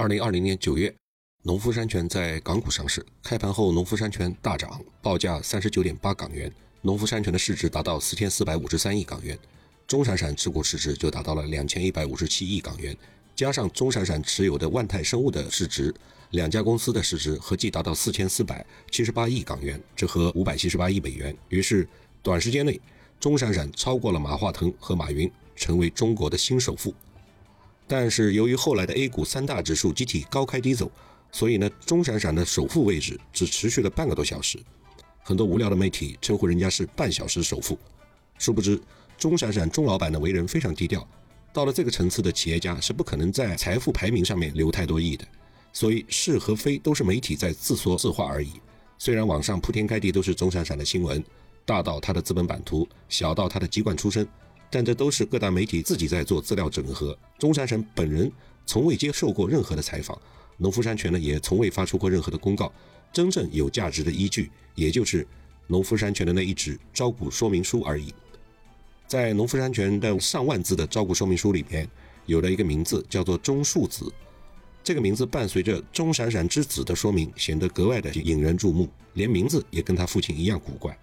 二零二零年九月，农夫山泉在港股上市，开盘后农夫山泉大涨，报价三十九点八港元，农夫山泉的市值达到四千四百五十三亿港元，钟闪闪持股市值就达到了两千一百五十七亿港元，加上钟闪闪持有的万泰生物的市值，两家公司的市值合计达到四千四百七十八亿港元，折合五百七十八亿美元。于是，短时间内，钟闪闪超过了马化腾和马云，成为中国的新首富。但是由于后来的 A 股三大指数集体高开低走，所以呢，钟闪闪的首富位置只持续了半个多小时。很多无聊的媒体称呼人家是半小时首富，殊不知钟闪闪钟老板的为人非常低调，到了这个层次的企业家是不可能在财富排名上面留太多亿的。所以是和非都是媒体在自说自话而已。虽然网上铺天盖地都是钟闪闪的新闻，大到他的资本版图，小到他的籍贯出身。但这都是各大媒体自己在做资料整合，钟闪闪本人从未接受过任何的采访，农夫山泉呢也从未发出过任何的公告。真正有价值的依据，也就是农夫山泉的那一纸招股说明书而已。在农夫山泉的上万字的招股说明书里边，有了一个名字叫做钟树子，这个名字伴随着钟闪闪之子的说明，显得格外的引人注目，连名字也跟他父亲一样古怪。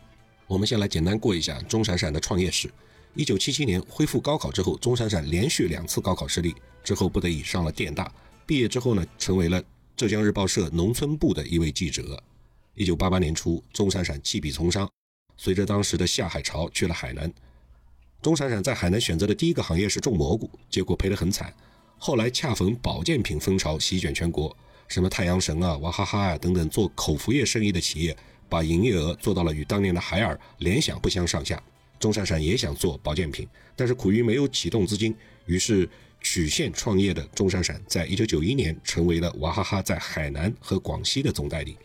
我们先来简单过一下钟闪闪的创业史。一九七七年恢复高考之后，钟闪闪连续两次高考失利，之后不得已上了电大。毕业之后呢，成为了浙江日报社农村部的一位记者。一九八八年初，钟闪闪弃笔从商，随着当时的下海潮去了海南。钟闪闪在海南选择的第一个行业是种蘑菇，结果赔得很惨。后来恰逢保健品风潮席卷全国，什么太阳神啊、娃哈哈啊等等做口服液生意的企业，把营业额做到了与当年的海尔、联想不相上下。钟闪闪也想做保健品，但是苦于没有启动资金，于是曲线创业的钟闪闪，在一九九一年成为了娃哈哈在海南和广西的总代理。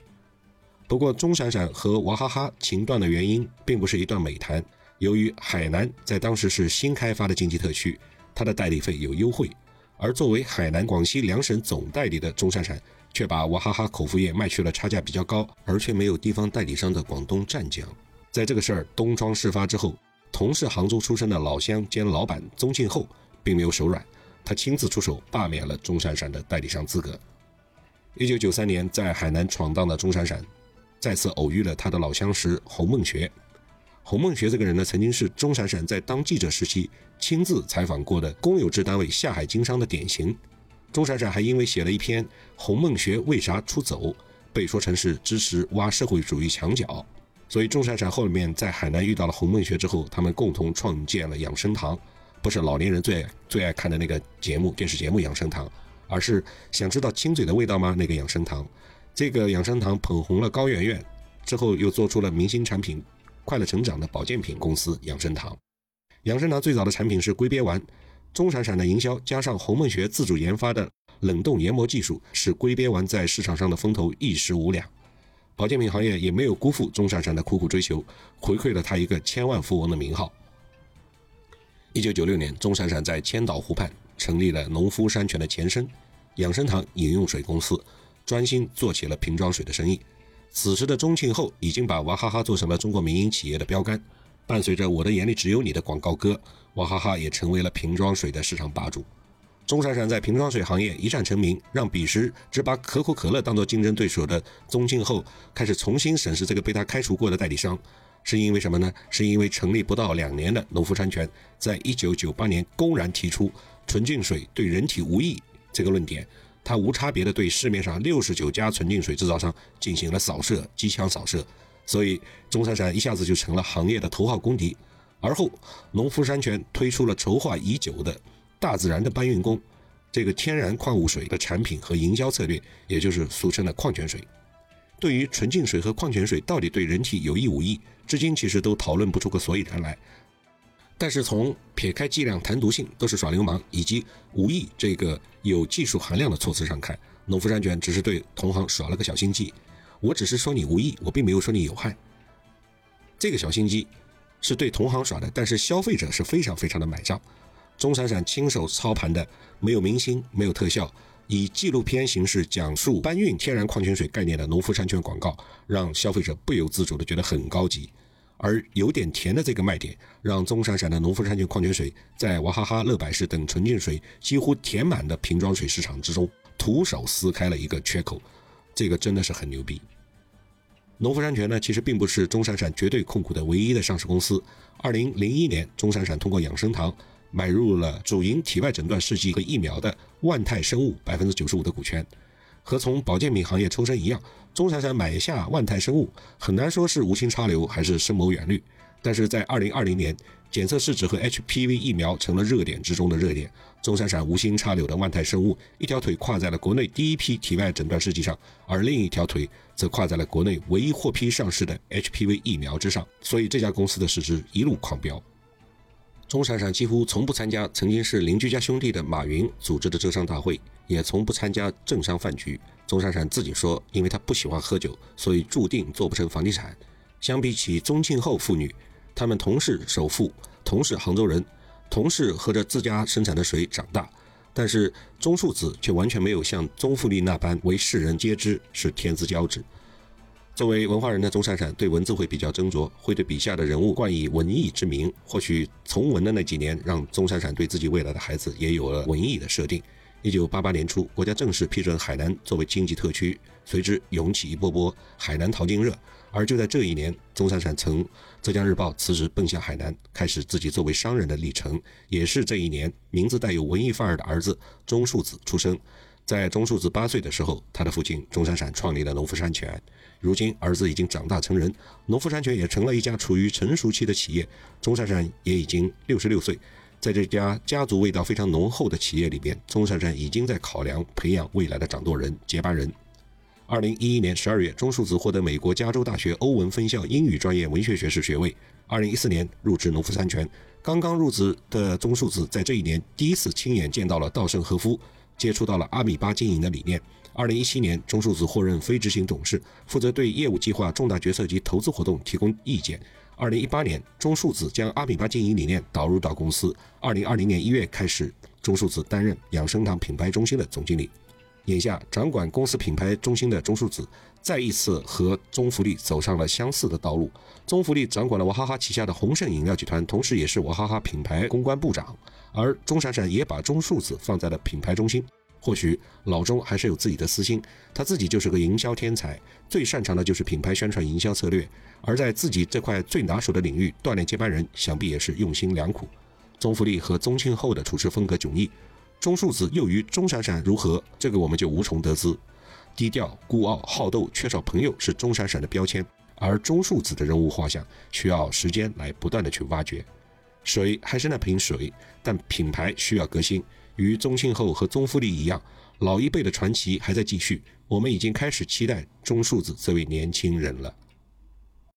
不过，钟闪闪和娃哈哈情断的原因并不是一段美谈。由于海南在当时是新开发的经济特区，它的代理费有优惠，而作为海南、广西两省总代理的钟闪闪，却把娃哈哈口服液卖去了差价比较高，而却没有地方代理商的广东湛江。在这个事儿东窗事发之后，同是杭州出生的老乡兼老板宗庆后并没有手软，他亲自出手罢免了钟闪闪的代理商资格。一九九三年，在海南闯荡的钟闪闪，再次偶遇了他的老相识洪梦学。洪梦学这个人呢，曾经是钟闪闪在当记者时期亲自采访过的公有制单位下海经商的典型。钟闪闪还因为写了一篇《洪梦学为啥出走》，被说成是支持挖社会主义墙角。所以钟闪闪后面在海南遇到了洪梦学之后，他们共同创建了养生堂，不是老年人最爱最爱看的那个节目电视节目养生堂，而是想知道亲嘴的味道吗？那个养生堂，这个养生堂捧红了高圆圆，之后又做出了明星产品快乐成长的保健品公司养生堂。养生堂最早的产品是龟鳖丸，钟闪闪的营销加上洪梦学自主研发的冷冻研磨技术，使龟鳖丸在市场上的风头一时无两。保健品行业也没有辜负钟闪闪的苦苦追求，回馈了他一个千万富翁的名号。一九九六年，钟闪闪在千岛湖畔成立了农夫山泉的前身养生堂饮用水公司，专心做起了瓶装水的生意。此时的钟庆后已经把娃哈哈做成了中国民营企业的标杆，伴随着“我的眼里只有你”的广告歌，娃哈哈也成为了瓶装水的市场霸主。钟闪闪在瓶装水行业一战成名，让彼时只把可口可乐当做竞争对手的宗庆后开始重新审视这个被他开除过的代理商，是因为什么呢？是因为成立不到两年的农夫山泉，在一九九八年公然提出纯净水对人体无益这个论点，他无差别的对市面上六十九家纯净水制造商进行了扫射，机枪扫射，所以钟闪闪一下子就成了行业的头号公敌。而后，农夫山泉推出了筹划已久的。大自然的搬运工，这个天然矿物水的产品和营销策略，也就是俗称的矿泉水。对于纯净水和矿泉水到底对人体有益无益，至今其实都讨论不出个所以然来。但是从撇开剂量谈毒性都是耍流氓，以及无益这个有技术含量的措辞上看，农夫山泉只是对同行耍了个小心机。我只是说你无益，我并没有说你有害。这个小心机是对同行耍的，但是消费者是非常非常的买账。钟闪闪亲手操盘的，没有明星，没有特效，以纪录片形式讲述搬运天然矿泉水概念的农夫山泉广告，让消费者不由自主地觉得很高级。而有点甜的这个卖点，让钟闪闪的农夫山泉矿泉水在娃哈哈、乐百氏等纯净水几乎填满的瓶装水市场之中徒手撕开了一个缺口，这个真的是很牛逼。农夫山泉呢，其实并不是钟闪闪绝对控股的唯一的上市公司。二零零一年，钟闪闪通过养生堂买入了主营体外诊断试剂和疫苗的万泰生物百分之九十五的股权。和从保健品行业抽身一样，钟闪闪买下万泰生物，很难说是无心插柳还是深谋远虑。但是在二零二零年，检测试纸和 HPV 疫苗成了热点之中的热点，钟闪闪无心插柳的万泰生物一条腿跨在了国内第一批体外诊断试剂上，而另一条腿则跨在了国内唯一获批上市的 HPV 疫苗之上，所以这家公司的市值一路狂飙。钟闪闪几乎从不参加曾经是邻居家兄弟的马云组织的浙商大会，也从不参加政商饭局。钟闪闪自己说，因为他不喜欢喝酒，所以注定做不成房地产。相比起宗庆后父女，他们同是首富，同是杭州人，同是喝着自家生产的水长大，但是钟树子却完全没有像宗馥莉那般为世人皆知是天之骄子。作为文化人的钟闪闪对文字会比较斟酌，会对笔下的人物冠以文艺之名。或许从文的那几年，让钟闪闪对自己未来的孩子也有了文艺的设定。一九八八年初，国家正式批准海南作为经济特区，随之涌起一波波海南淘金热。而就在这一年，钟闪闪从浙江日报辞职，奔向海南，开始自己作为商人的历程。也是这一年，名字带有文艺范儿的儿子钟树子出生。在钟树子八岁的时候，他的父亲钟闪闪创立了农夫山泉。如今，儿子已经长大成人，农夫山泉也成了一家处于成熟期的企业。钟闪闪也已经六十六岁，在这家家族味道非常浓厚的企业里边，钟闪闪已经在考量培养未来的掌舵人、接班人。二零一一年十二月，钟树子获得美国加州大学欧文分校英语专业文学学士学位。二零一四年入职农夫山泉。刚刚入职的钟树子在这一年第一次亲眼见到了稻盛和夫。接触到了阿米巴经营的理念。二零一七年，中树子获任非执行董事，负责对业务计划、重大决策及投资活动提供意见。二零一八年，中树子将阿米巴经营理念导入到公司。二零二零年一月开始，中树子担任养生堂品牌中心的总经理。眼下，掌管公司品牌中心的钟树子，再一次和中福利走上了相似的道路。中福利掌管了娃哈哈旗下的鸿盛饮料集团，同时也是娃哈哈品牌公关部长。而钟闪闪也把钟树子放在了品牌中心。或许老钟还是有自己的私心，他自己就是个营销天才，最擅长的就是品牌宣传营销策略。而在自己这块最拿手的领域，锻炼接班人，想必也是用心良苦。钟福利和宗庆后的处事风格迥异。钟树子又与钟闪闪如何？这个我们就无从得知。低调、孤傲、好斗、缺少朋友是钟闪闪的标签，而钟树子的人物画像需要时间来不断的去挖掘。水还是那瓶水，但品牌需要革新。与宗庆后和宗馥莉一样，老一辈的传奇还在继续。我们已经开始期待钟树子这位年轻人了。